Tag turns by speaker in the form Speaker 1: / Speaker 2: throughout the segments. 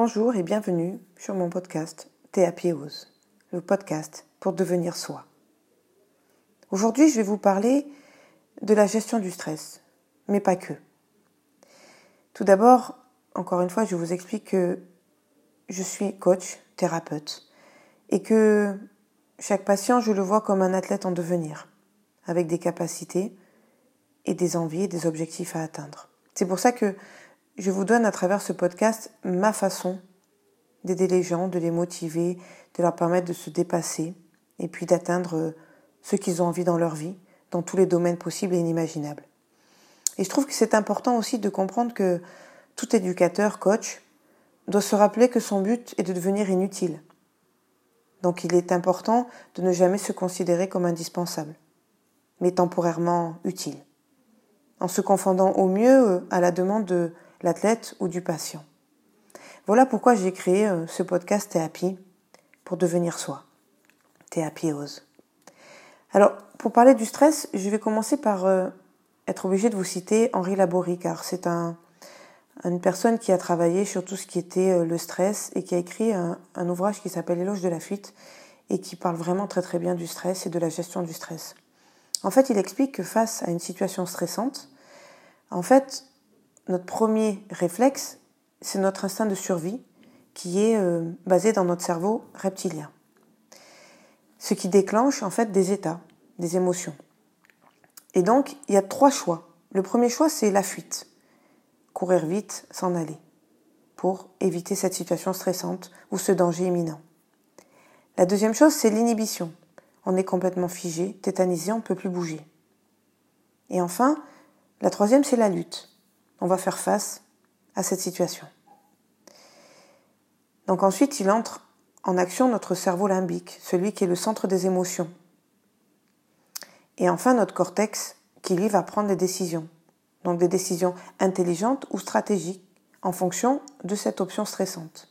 Speaker 1: Bonjour et bienvenue sur mon podcast Théapiose, le podcast pour devenir soi. Aujourd'hui, je vais vous parler de la gestion du stress, mais pas que. Tout d'abord, encore une fois, je vous explique que je suis coach, thérapeute, et que chaque patient, je le vois comme un athlète en devenir, avec des capacités et des envies et des objectifs à atteindre. C'est pour ça que je vous donne à travers ce podcast ma façon d'aider les gens, de les motiver, de leur permettre de se dépasser et puis d'atteindre ce qu'ils ont envie dans leur vie, dans tous les domaines possibles et inimaginables. Et je trouve que c'est important aussi de comprendre que tout éducateur, coach, doit se rappeler que son but est de devenir inutile. Donc il est important de ne jamais se considérer comme indispensable, mais temporairement utile, en se confondant au mieux à la demande de l'athlète ou du patient. Voilà pourquoi j'ai créé euh, ce podcast Thérapie pour devenir soi. Théapiose. Alors, pour parler du stress, je vais commencer par euh, être obligé de vous citer Henri Laborie, car c'est un, une personne qui a travaillé sur tout ce qui était euh, le stress et qui a écrit un, un ouvrage qui s'appelle Éloge de la fuite et qui parle vraiment très très bien du stress et de la gestion du stress. En fait, il explique que face à une situation stressante, en fait, notre premier réflexe, c'est notre instinct de survie qui est euh, basé dans notre cerveau reptilien. Ce qui déclenche en fait des états, des émotions. Et donc, il y a trois choix. Le premier choix, c'est la fuite. Courir vite, s'en aller, pour éviter cette situation stressante ou ce danger imminent. La deuxième chose, c'est l'inhibition. On est complètement figé, tétanisé, on ne peut plus bouger. Et enfin, la troisième, c'est la lutte on va faire face à cette situation. Donc ensuite, il entre en action notre cerveau limbique, celui qui est le centre des émotions. Et enfin, notre cortex, qui lui va prendre des décisions. Donc des décisions intelligentes ou stratégiques en fonction de cette option stressante.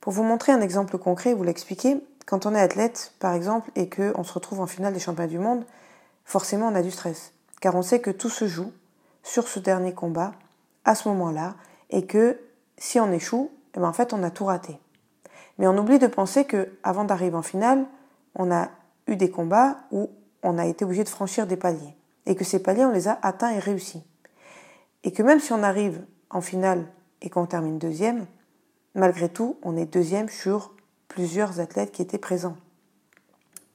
Speaker 1: Pour vous montrer un exemple concret, vous l'expliquer, quand on est athlète, par exemple, et qu'on se retrouve en finale des championnats du monde, forcément on a du stress. Car on sait que tout se joue sur ce dernier combat à ce moment-là et que si on échoue, eh ben en fait on a tout raté. Mais on oublie de penser que avant d'arriver en finale, on a eu des combats où on a été obligé de franchir des paliers et que ces paliers on les a atteints et réussis. Et que même si on arrive en finale et qu'on termine deuxième, malgré tout, on est deuxième sur plusieurs athlètes qui étaient présents.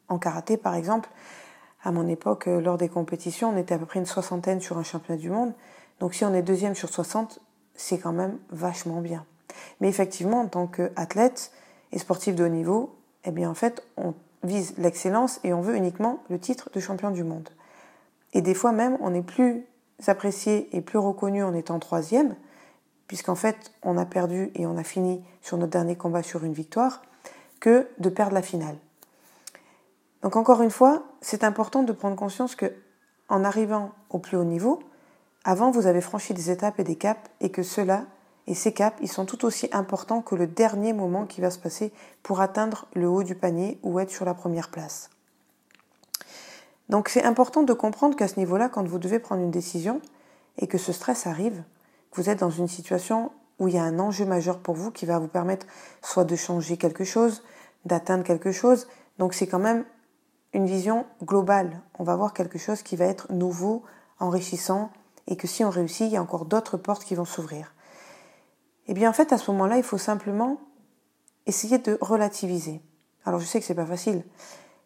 Speaker 1: En karaté, par exemple, à mon époque, euh, lors des compétitions, on était à peu près une soixantaine sur un championnat du monde. Donc si on est deuxième sur 60, c'est quand même vachement bien. Mais effectivement, en tant qu'athlète et sportif de haut niveau, eh bien en fait, on vise l'excellence et on veut uniquement le titre de champion du monde. Et des fois même, on est plus apprécié et plus reconnu en étant troisième, puisqu'en fait, on a perdu et on a fini sur notre dernier combat sur une victoire, que de perdre la finale. Donc encore une fois, c'est important de prendre conscience que en arrivant au plus haut niveau, avant vous avez franchi des étapes et des caps et que cela et ces caps, ils sont tout aussi importants que le dernier moment qui va se passer pour atteindre le haut du panier ou être sur la première place. Donc c'est important de comprendre qu'à ce niveau-là, quand vous devez prendre une décision et que ce stress arrive, vous êtes dans une situation où il y a un enjeu majeur pour vous qui va vous permettre soit de changer quelque chose, d'atteindre quelque chose. Donc c'est quand même une vision globale. On va voir quelque chose qui va être nouveau, enrichissant, et que si on réussit, il y a encore d'autres portes qui vont s'ouvrir. Et eh bien en fait, à ce moment-là, il faut simplement essayer de relativiser. Alors je sais que c'est pas facile,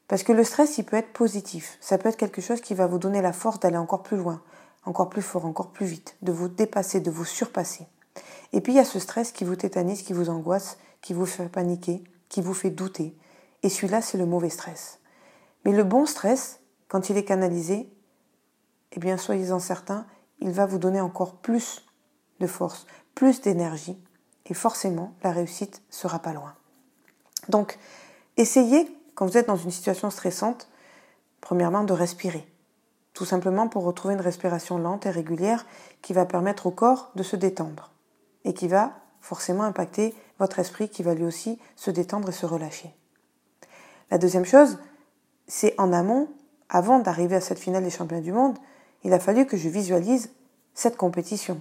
Speaker 1: parce que le stress, il peut être positif. Ça peut être quelque chose qui va vous donner la force d'aller encore plus loin, encore plus fort, encore plus vite, de vous dépasser, de vous surpasser. Et puis il y a ce stress qui vous tétanise, qui vous angoisse, qui vous fait paniquer, qui vous fait douter. Et celui-là, c'est le mauvais stress. Mais le bon stress, quand il est canalisé, eh bien, soyez-en certains, il va vous donner encore plus de force, plus d'énergie, et forcément, la réussite sera pas loin. Donc, essayez, quand vous êtes dans une situation stressante, premièrement, de respirer. Tout simplement pour retrouver une respiration lente et régulière qui va permettre au corps de se détendre et qui va forcément impacter votre esprit qui va lui aussi se détendre et se relâcher. La deuxième chose, c'est en amont, avant d'arriver à cette finale des championnats du monde, il a fallu que je visualise cette compétition.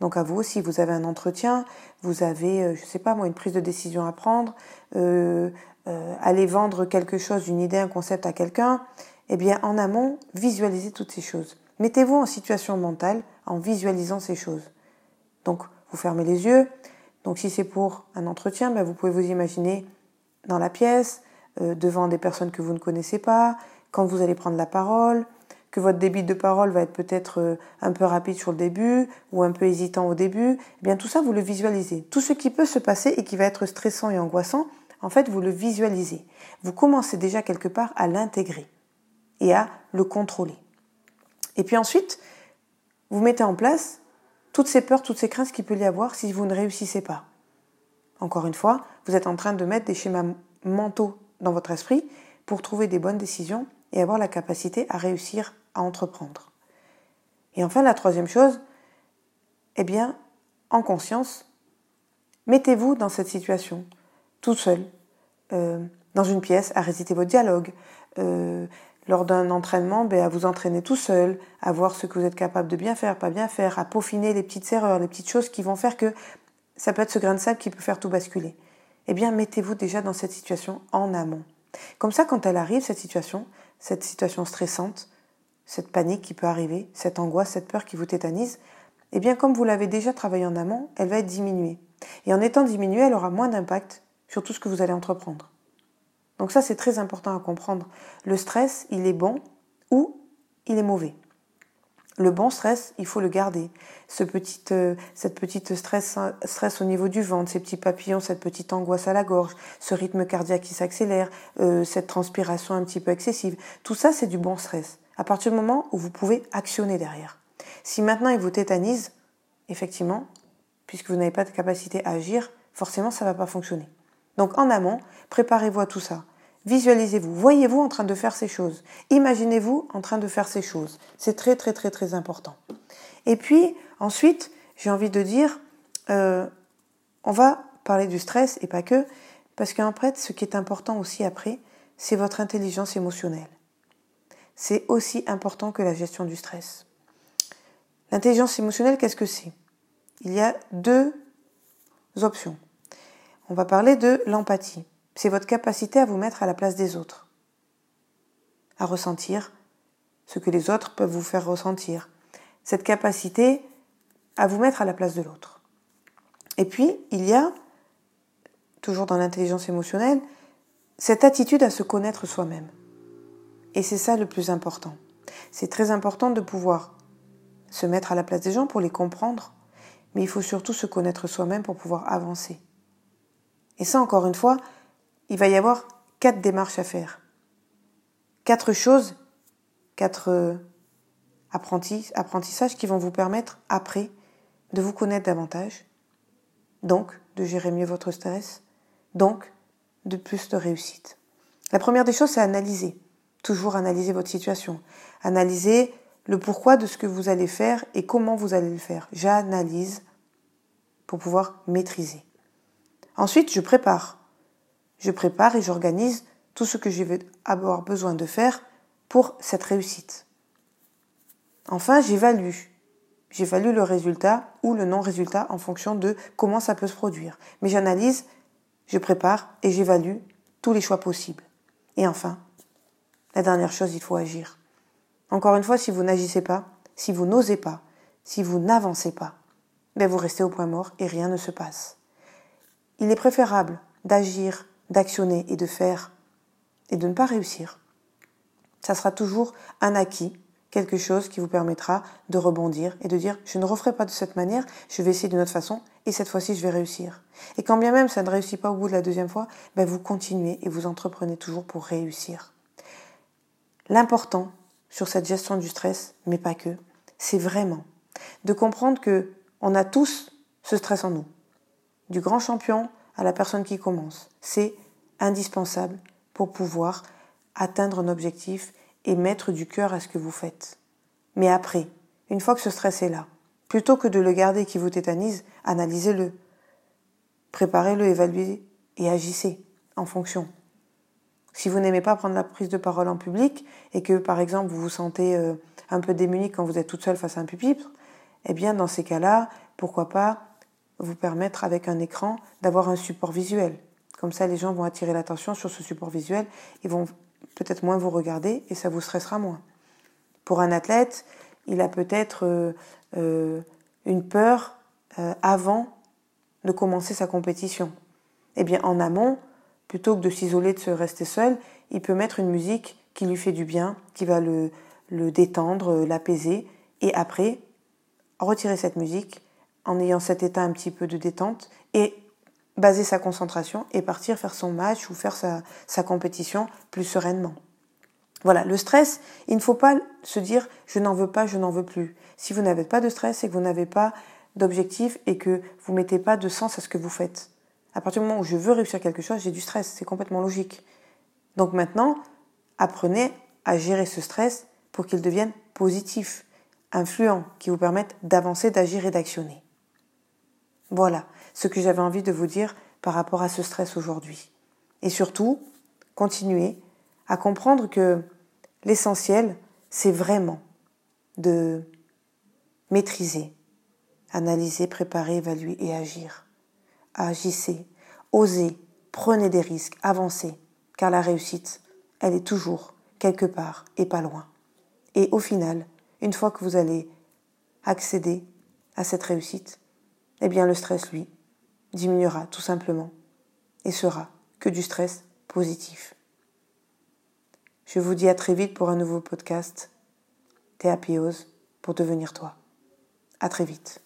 Speaker 1: Donc à vous aussi, vous avez un entretien, vous avez, euh, je ne sais pas moi, une prise de décision à prendre, euh, euh, aller vendre quelque chose, une idée, un concept à quelqu'un, eh bien en amont, visualisez toutes ces choses. Mettez-vous en situation mentale en visualisant ces choses. Donc vous fermez les yeux. Donc si c'est pour un entretien, ben, vous pouvez vous imaginer dans la pièce, devant des personnes que vous ne connaissez pas, quand vous allez prendre la parole, que votre débit de parole va être peut-être euh, un peu rapide sur le début ou un peu hésitant au début, eh bien tout ça vous le visualisez. Tout ce qui peut se passer et qui va être stressant et angoissant, en fait vous le visualisez. Vous commencez déjà quelque part à l'intégrer et à le contrôler. Et puis ensuite, vous mettez en place toutes ces peurs, toutes ces craintes qu'il peut y avoir si vous ne réussissez pas. Encore une fois, vous êtes en train de mettre des schémas mentaux dans votre esprit pour trouver des bonnes décisions et avoir la capacité à réussir à entreprendre. Et enfin, la troisième chose, eh bien, en conscience, mettez-vous dans cette situation, tout seul, euh, dans une pièce, à réciter votre dialogue, euh, lors d'un entraînement, ben, à vous entraîner tout seul, à voir ce que vous êtes capable de bien faire, pas bien faire, à peaufiner les petites erreurs, les petites choses qui vont faire que ça peut être ce grain de sable qui peut faire tout basculer. Eh bien, mettez-vous déjà dans cette situation en amont. Comme ça, quand elle arrive, cette situation, cette situation stressante, cette panique qui peut arriver, cette angoisse, cette peur qui vous tétanise, eh bien comme vous l'avez déjà travaillé en amont, elle va être diminuée. Et en étant diminuée, elle aura moins d'impact sur tout ce que vous allez entreprendre. Donc ça, c'est très important à comprendre. Le stress, il est bon ou il est mauvais. Le bon stress, il faut le garder. Ce petit, euh, stress, stress au niveau du ventre, ces petits papillons, cette petite angoisse à la gorge, ce rythme cardiaque qui s'accélère, euh, cette transpiration un petit peu excessive, tout ça, c'est du bon stress. À partir du moment où vous pouvez actionner derrière. Si maintenant il vous tétanise, effectivement, puisque vous n'avez pas de capacité à agir, forcément ça ne va pas fonctionner. Donc en amont, préparez-vous à tout ça. Visualisez-vous, voyez-vous en train de faire ces choses. Imaginez-vous en train de faire ces choses. C'est très très très très important. Et puis ensuite, j'ai envie de dire, euh, on va parler du stress et pas que, parce qu'en fait, ce qui est important aussi après, c'est votre intelligence émotionnelle. C'est aussi important que la gestion du stress. L'intelligence émotionnelle, qu'est-ce que c'est? Il y a deux options. On va parler de l'empathie c'est votre capacité à vous mettre à la place des autres, à ressentir ce que les autres peuvent vous faire ressentir, cette capacité à vous mettre à la place de l'autre. Et puis, il y a, toujours dans l'intelligence émotionnelle, cette attitude à se connaître soi-même. Et c'est ça le plus important. C'est très important de pouvoir se mettre à la place des gens pour les comprendre, mais il faut surtout se connaître soi-même pour pouvoir avancer. Et ça, encore une fois, il va y avoir quatre démarches à faire. Quatre choses, quatre euh, apprentissages qui vont vous permettre après de vous connaître davantage, donc de gérer mieux votre stress, donc de plus de réussite. La première des choses, c'est analyser. Toujours analyser votre situation. Analyser le pourquoi de ce que vous allez faire et comment vous allez le faire. J'analyse pour pouvoir maîtriser. Ensuite, je prépare je prépare et j'organise tout ce que je vais avoir besoin de faire pour cette réussite. Enfin, j'évalue. J'évalue le résultat ou le non-résultat en fonction de comment ça peut se produire. Mais j'analyse, je prépare et j'évalue tous les choix possibles. Et enfin, la dernière chose, il faut agir. Encore une fois, si vous n'agissez pas, si vous n'osez pas, si vous n'avancez pas, ben vous restez au point mort et rien ne se passe. Il est préférable d'agir d'actionner et de faire et de ne pas réussir. Ça sera toujours un acquis, quelque chose qui vous permettra de rebondir et de dire je ne referai pas de cette manière, je vais essayer d'une autre façon et cette fois-ci je vais réussir. Et quand bien même ça ne réussit pas au bout de la deuxième fois, ben vous continuez et vous entreprenez toujours pour réussir. L'important sur cette gestion du stress, mais pas que, c'est vraiment de comprendre que on a tous ce stress en nous. Du grand champion à la personne qui commence. C'est indispensable pour pouvoir atteindre un objectif et mettre du cœur à ce que vous faites. Mais après, une fois que ce stress est là, plutôt que de le garder qui vous tétanise, analysez-le, préparez-le, évaluez et agissez en fonction. Si vous n'aimez pas prendre la prise de parole en public et que par exemple vous vous sentez euh, un peu démuni quand vous êtes toute seule face à un pupitre, eh bien dans ces cas-là, pourquoi pas vous permettre avec un écran d'avoir un support visuel. Comme ça, les gens vont attirer l'attention sur ce support visuel, ils vont peut-être moins vous regarder et ça vous stressera moins. Pour un athlète, il a peut-être euh, euh, une peur euh, avant de commencer sa compétition. Eh bien, en amont, plutôt que de s'isoler, de se rester seul, il peut mettre une musique qui lui fait du bien, qui va le, le détendre, l'apaiser, et après, retirer cette musique en ayant cet état un petit peu de détente et baser sa concentration et partir faire son match ou faire sa, compétition plus sereinement. Voilà, le stress, il ne faut pas se dire je n'en veux pas, je n'en veux plus. Si vous n'avez pas de stress et que vous n'avez pas d'objectif et que vous mettez pas de sens à ce que vous faites. À partir du moment où je veux réussir quelque chose, j'ai du stress, c'est complètement logique. Donc maintenant, apprenez à gérer ce stress pour qu'il devienne positif, influent, qui vous permette d'avancer, d'agir et d'actionner. Voilà ce que j'avais envie de vous dire par rapport à ce stress aujourd'hui. Et surtout, continuez à comprendre que l'essentiel, c'est vraiment de maîtriser, analyser, préparer, évaluer et agir. Agissez, osez, prenez des risques, avancez, car la réussite, elle est toujours quelque part et pas loin. Et au final, une fois que vous allez accéder à cette réussite, eh bien le stress, lui, diminuera tout simplement et sera que du stress positif. Je vous dis à très vite pour un nouveau podcast Théapiose pour devenir toi. À très vite.